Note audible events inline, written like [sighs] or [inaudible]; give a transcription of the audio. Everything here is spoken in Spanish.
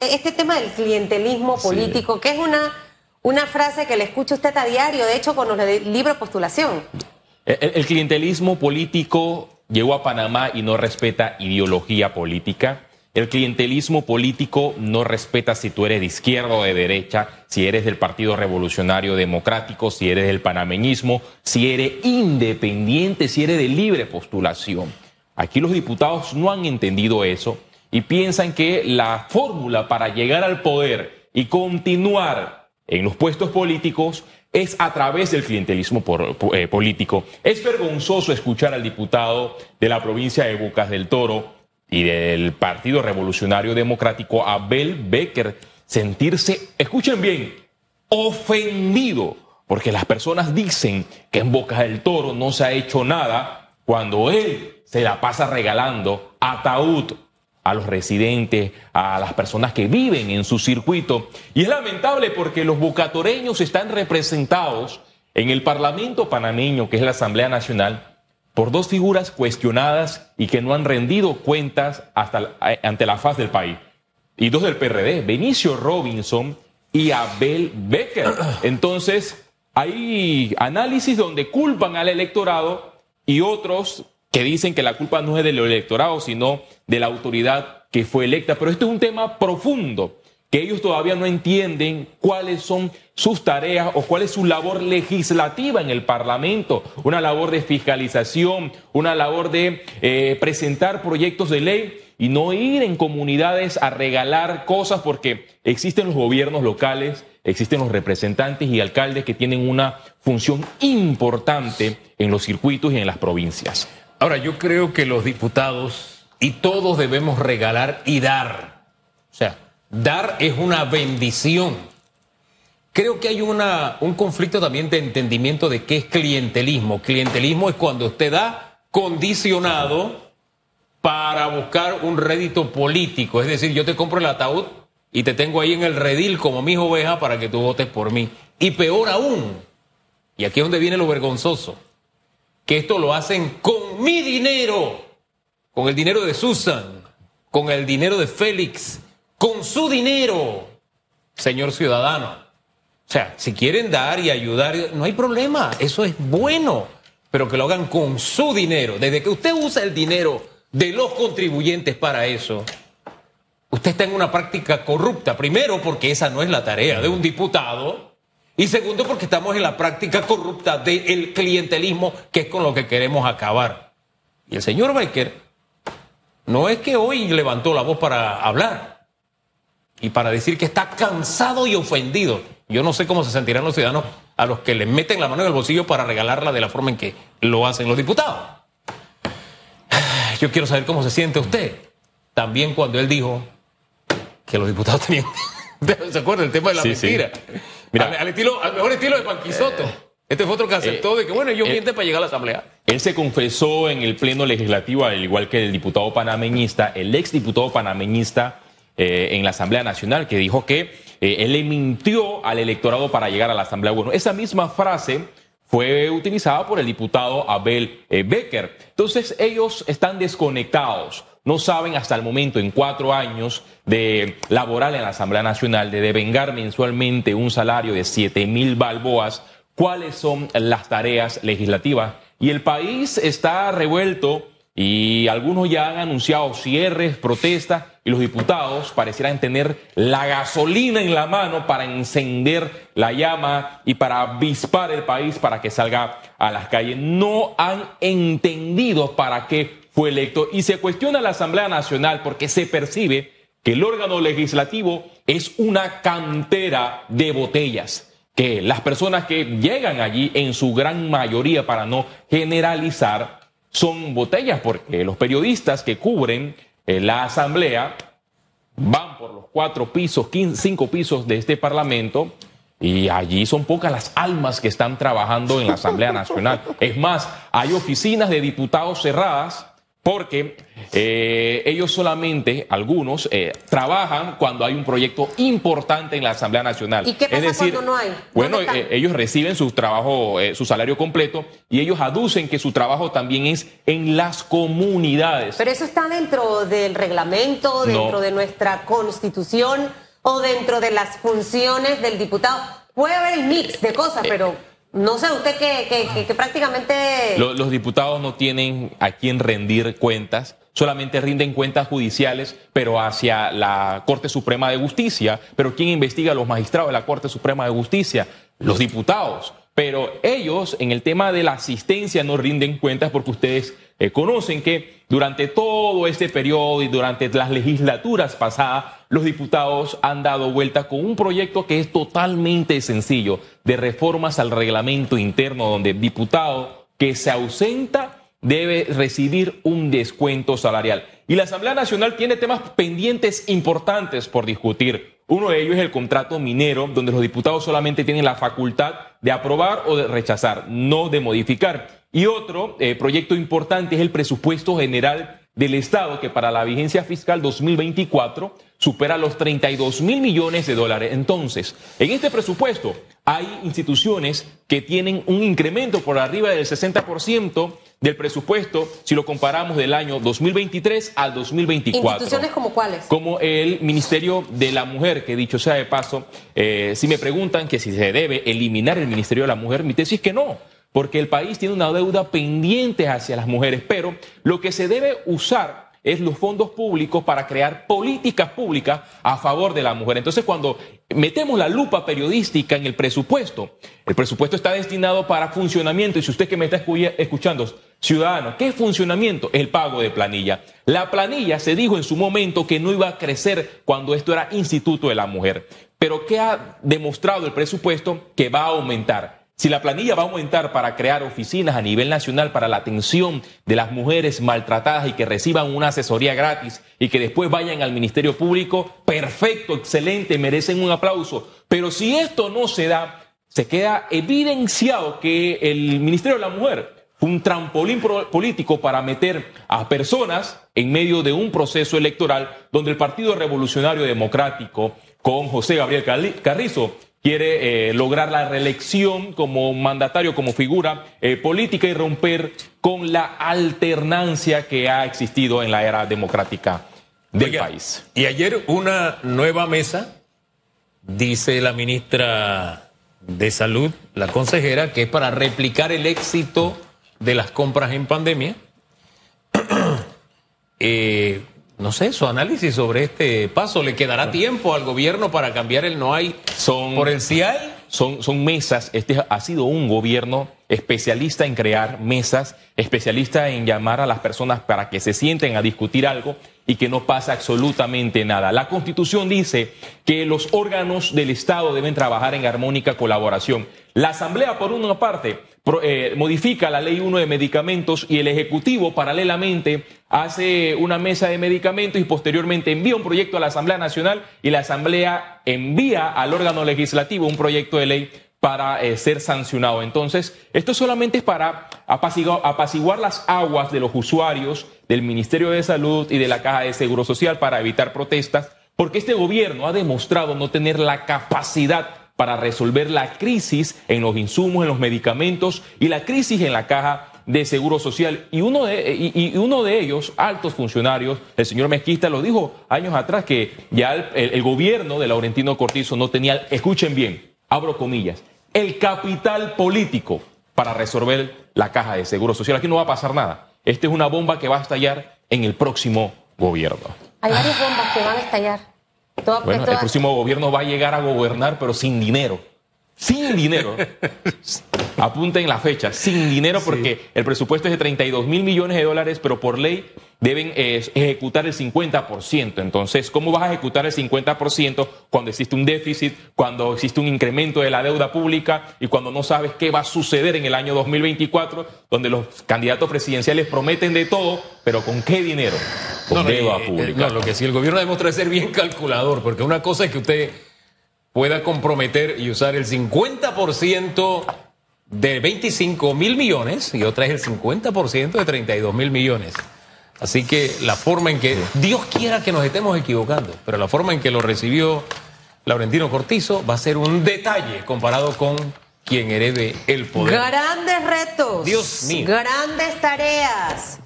Este tema del clientelismo político, que es una, una frase que le escucha usted a diario, de hecho, con los de postulación. El, clientelismo político llegó a Panamá y no respeta ideología política. El clientelismo político no respeta si tú eres de izquierda o de derecha, si eres del Partido Revolucionario Democrático, si eres del panameñismo, si eres independiente, si eres de libre postulación. Aquí los diputados no han entendido eso y piensan que la fórmula para llegar al poder y continuar en los puestos políticos es a través del clientelismo eh, político. Es vergonzoso escuchar al diputado de la provincia de Bucas del Toro y del Partido Revolucionario Democrático, Abel Becker, sentirse, escuchen bien, ofendido, porque las personas dicen que en Bocas del Toro no se ha hecho nada cuando él se la pasa regalando ataúd a los residentes, a las personas que viven en su circuito. Y es lamentable porque los bucatoreños están representados en el Parlamento panameño, que es la Asamblea Nacional, por dos figuras cuestionadas y que no han rendido cuentas hasta, ante la faz del país. Y dos del PRD, Benicio Robinson y Abel Becker. Entonces, hay análisis donde culpan al electorado y otros que dicen que la culpa no es del electorado, sino de la autoridad que fue electa. Pero este es un tema profundo, que ellos todavía no entienden cuáles son sus tareas o cuál es su labor legislativa en el Parlamento, una labor de fiscalización, una labor de eh, presentar proyectos de ley y no ir en comunidades a regalar cosas porque existen los gobiernos locales, existen los representantes y alcaldes que tienen una función importante en los circuitos y en las provincias. Ahora, yo creo que los diputados y todos debemos regalar y dar. O sea, dar es una bendición. Creo que hay una, un conflicto también de entendimiento de qué es clientelismo. Clientelismo es cuando usted da condicionado para buscar un rédito político. Es decir, yo te compro el ataúd y te tengo ahí en el redil como mi oveja para que tú votes por mí. Y peor aún, y aquí es donde viene lo vergonzoso, que esto lo hacen con mi dinero, con el dinero de Susan, con el dinero de Félix, con su dinero, señor ciudadano. O sea, si quieren dar y ayudar, no hay problema, eso es bueno, pero que lo hagan con su dinero. Desde que usted usa el dinero de los contribuyentes para eso, usted está en una práctica corrupta. Primero, porque esa no es la tarea de un diputado y segundo, porque estamos en la práctica corrupta del clientelismo, que es con lo que queremos acabar. Y el señor Baker no es que hoy levantó la voz para hablar y para decir que está cansado y ofendido. Yo no sé cómo se sentirán los ciudadanos a los que le meten la mano en el bolsillo para regalarla de la forma en que lo hacen los diputados. [sighs] Yo quiero saber cómo se siente usted. También cuando él dijo que los diputados [laughs] tenían... [laughs] ¿Se acuerda el tema de la mentira? Mira, al, estilo, al mejor estilo de Panquisoto. Eh, este fue otro que aceptó de que, bueno, yo miente para llegar a la Asamblea. Él se confesó en el Pleno Legislativo, al igual que el diputado panameñista, el ex diputado panameñista eh, en la Asamblea Nacional, que dijo que eh, él le mintió al electorado para llegar a la Asamblea. Bueno, esa misma frase fue utilizada por el diputado Abel Becker. Entonces, ellos están desconectados no saben hasta el momento, en cuatro años de laboral en la Asamblea Nacional, de devengar mensualmente un salario de siete mil balboas, cuáles son las tareas legislativas. Y el país está revuelto y algunos ya han anunciado cierres, protestas, y los diputados parecieran tener la gasolina en la mano para encender la llama y para avispar el país para que salga a las calles. No han entendido para qué fue electo y se cuestiona la Asamblea Nacional porque se percibe que el órgano legislativo es una cantera de botellas, que las personas que llegan allí en su gran mayoría, para no generalizar, son botellas, porque los periodistas que cubren eh, la Asamblea van por los cuatro pisos, cinco pisos de este Parlamento, y allí son pocas las almas que están trabajando en la Asamblea Nacional. Es más, hay oficinas de diputados cerradas porque eh, ellos solamente, algunos, eh, trabajan cuando hay un proyecto importante en la Asamblea Nacional. ¿Y qué pasa es decir, cuando no hay? Bueno, eh, ellos reciben su trabajo, su salario completo y ellos aducen que su trabajo también es en las comunidades. Pero eso está dentro del reglamento, dentro No. de nuestra constitución o dentro de las funciones del diputado. Puede haber el mix de cosas, pero no sé, usted que, prácticamente... Lo- Los, diputados no tienen a quién rendir cuentas, solamente rinden cuentas judiciales, pero hacia la Corte Suprema de Justicia. Pero ¿quién investiga a los magistrados de la Corte Suprema de Justicia? Los diputados. Pero ellos en el tema de la asistencia no rinden cuentas porque ustedes eh, conocen que durante todo este periodo y durante las legislaturas pasadas, los diputados han dado vuelta con un proyecto que es totalmente sencillo, de reformas al reglamento interno, donde el diputado que se ausenta debe recibir un descuento salarial. Y la Asamblea Nacional tiene temas pendientes importantes por discutir. Uno de ellos es el contrato minero, donde los diputados solamente tienen la facultad de aprobar o de rechazar, no de modificar. Y otro eh, proyecto importante es el presupuesto general del Estado, que para la vigencia fiscal 2024 supera los 32 mil millones de dólares. Entonces, en este presupuesto hay instituciones que tienen un incremento por arriba del 60% del presupuesto si lo comparamos del año 2023 al 2024. ¿Instituciones como cuáles? Como el Ministerio de la Mujer, que dicho sea de paso, eh, si me preguntan que si se debe eliminar el Ministerio de la Mujer, mi tesis es que no, porque el país tiene una deuda pendiente hacia las mujeres, pero lo que se debe usar es los fondos públicos para crear políticas públicas a favor de la mujer. Entonces, cuando metemos la lupa periodística en el presupuesto, el presupuesto está destinado para funcionamiento, y si usted que me está escu- escuchando, ciudadano, ¿qué es funcionamiento? El pago de planilla. La planilla se dijo en su momento que no iba a crecer cuando esto era Instituto de la Mujer. Pero ¿qué ha demostrado el presupuesto? Que va a aumentar. Si la planilla va a aumentar para crear oficinas a nivel nacional para la atención de las mujeres maltratadas y que reciban una asesoría gratis y que después vayan al Ministerio Público, perfecto, excelente, merecen un aplauso. Pero si esto no se da, se queda evidenciado que el Ministerio de la Mujer fue un trampolín político para meter a personas en medio de un proceso electoral donde el Partido Revolucionario Democrático con José Gabriel Carrizo quiere eh, lograr la reelección como mandatario, como figura eh, política y romper con la alternancia que ha existido en la era democrática del Oiga, país. Y ayer una nueva mesa, dice la ministra de Salud, la consejera, que es para replicar el éxito de las compras en pandemia. [clears throat] Eh, no sé, su análisis sobre este paso. ¿Le quedará tiempo al gobierno para cambiar el no hay Son- por el sí hay? son, son mesas. Este ha sido un gobierno especialista en crear mesas, especialista en llamar a las personas para que se sienten a discutir algo y que no pasa absolutamente nada. La Constitución dice que los órganos del Estado deben trabajar en armónica colaboración. La Asamblea, por una parte, eh, modifica la Ley 1 de medicamentos y el Ejecutivo, paralelamente, hace una mesa de medicamentos y posteriormente envía un proyecto a la Asamblea Nacional y la Asamblea envía al órgano legislativo un proyecto de ley para eh, ser sancionado. Entonces, esto solamente es para apaciguar, apaciguar las aguas de los usuarios del Ministerio de Salud y de la Caja de Seguro Social para evitar protestas, porque este gobierno ha demostrado no tener la capacidad para resolver la crisis en los insumos, en los medicamentos y la crisis en la caja de seguro social. Y uno de, y, uno de ellos, altos funcionarios, el señor Mezquista, lo dijo años atrás que ya el- el gobierno de Laurentino Cortizo no tenía, escuchen bien, abro comillas, el capital político para resolver la caja de seguro social. Aquí no va a pasar nada. Esta es una bomba que va a estallar en el próximo gobierno. Hay varias bombas que van a estallar. Bueno, el todas- próximo gobierno va a llegar a gobernar, pero sin dinero. Sin dinero. [laughs] Apunten la fecha, sin dinero, porque el presupuesto es de 32 mil millones de dólares, pero por ley deben eh, ejecutar el 50%. Entonces, ¿cómo vas a ejecutar el 50% cuando existe un déficit, cuando existe un incremento de la deuda pública y cuando no sabes qué va a suceder en el año 2024, donde los candidatos presidenciales prometen de todo, pero ¿con qué dinero? con no, no, eh, pública. Lo que sí, el gobierno demuestra ser bien calculador, porque una cosa es que usted pueda comprometer y usar el 50% de 25 mil millones y otra es el 50% de 32 mil millones. Así que la forma en que, Dios quiera que nos estemos equivocando, pero la forma en que lo recibió Laurentino Cortizo va a ser un detalle comparado con quien herede el poder. Grandes retos. Dios mío. Grandes tareas.